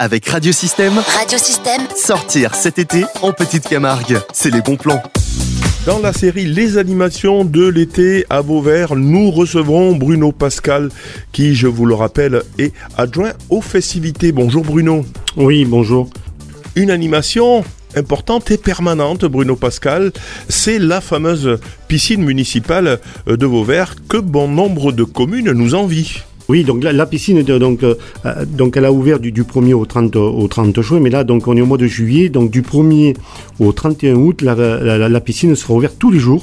avec Radiosystème. Radiosystème. Sortir cet été en Petite Camargue, c'est les bons plans. Dans la série Les animations de l'été à Beauvert, nous recevrons Bruno Pascal, qui, je vous le rappelle, est adjoint aux festivités. Bonjour Bruno. Oui, bonjour. Une animation importante et permanente, Bruno Pascal, c'est la fameuse piscine municipale de Vauvert que bon nombre de communes nous envient. Oui, donc la, piscine, donc, euh, donc elle a ouvert du, 1er au 30, au 30 juin, mais là, donc on est au mois de juillet, donc du 1er au 31 août, la piscine sera ouverte tous les jours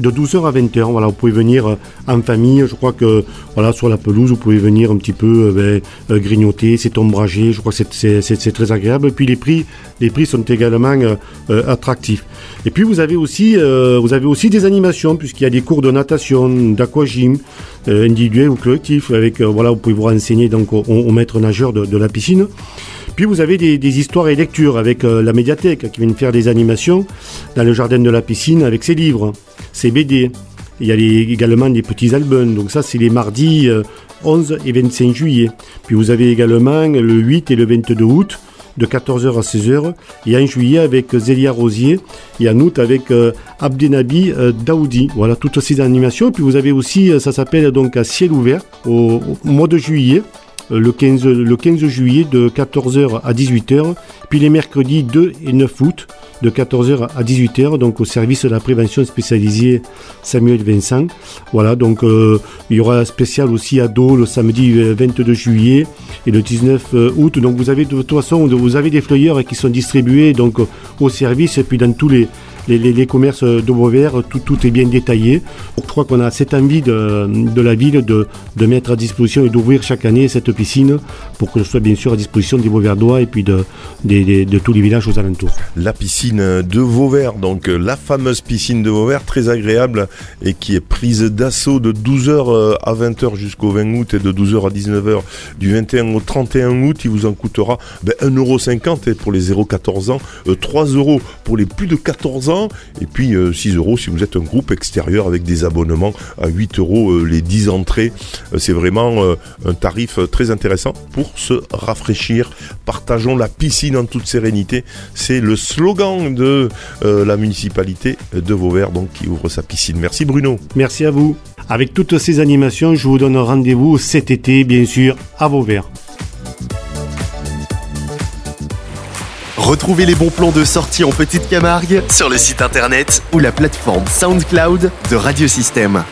de 12h à 20h. Voilà, vous pouvez venir euh, en famille. Je crois que voilà, sur la pelouse, vous pouvez venir un petit peu euh, ben, euh, grignoter, c'est ombragé. Je crois que c'est très agréable. Et puis les prix, les prix sont également attractifs. Et puis vous avez aussi, des animations puisqu'il y a des cours de natation, d'aquagym, individuel ou collectif. Avec voilà, vous pouvez vous renseigner donc au, maître nageur de, la piscine. Puis vous avez des, des, histoires et lectures avec la médiathèque qui vient faire des animations dans le jardin de la piscine avec ses livres c'est BD. Il y a également des petits albums. Donc ça, c'est les mardis 11 euh, et 25 juillet. Puis vous avez également le 8 et le 22 août de 14h à 16h. Et en juillet avec Zélia Rosier et en août avec euh, Abdenabi euh, Daoudi. Voilà toutes ces animations. Puis vous avez aussi, ça s'appelle donc à ciel ouvert au, mois de juillet. Le 15, le 15 juillet de 14h à 18h, puis les mercredis 2 et 9 août de 14h à 18h, donc au service de la prévention spécialisée Samuel Vincent. Voilà, donc euh, il y aura un spécial aussi à dos le samedi 22 euh, juillet et le 19 euh, août. Donc vous avez de toute façon, vous avez des flyers qui sont distribués donc au service et puis dans tous les les, commerces de tout, tout est bien détaillé. Je crois qu'on a cette envie de, la ville de, mettre à disposition et d'ouvrir chaque année cette piscine pour que ce soit bien sûr à disposition des Beauverdois et puis de, tous les villages aux alentours. La piscine de Vauvert, donc la fameuse piscine de Vauvert, très agréable et qui est prise d'assaut de 12h euh, à 20h jusqu'au 20 août et de 12h à 19h du 21 au 31 août. Il vous en coûtera ben, 1,50€ et pour les 0,14 ans, 3 euh, euros pour les plus de 14 ans et puis 6 euh, euros si vous êtes un groupe extérieur avec des abonnements à 8 euros euh, les 10 entrées. Euh, c'est vraiment un tarif très intéressant pour se rafraîchir. Partageons la piscine en toute sérénité. C'est le slogan de la municipalité de Vauvert donc qui ouvre sa piscine. Merci Bruno. Merci à vous. Avec toutes ces animations, je vous donne rendez-vous cet été, bien sûr, à Vauvert. Retrouvez les bons plans de sortie en Petite Camargue sur le site internet ou la plateforme SoundCloud de Radiosystème.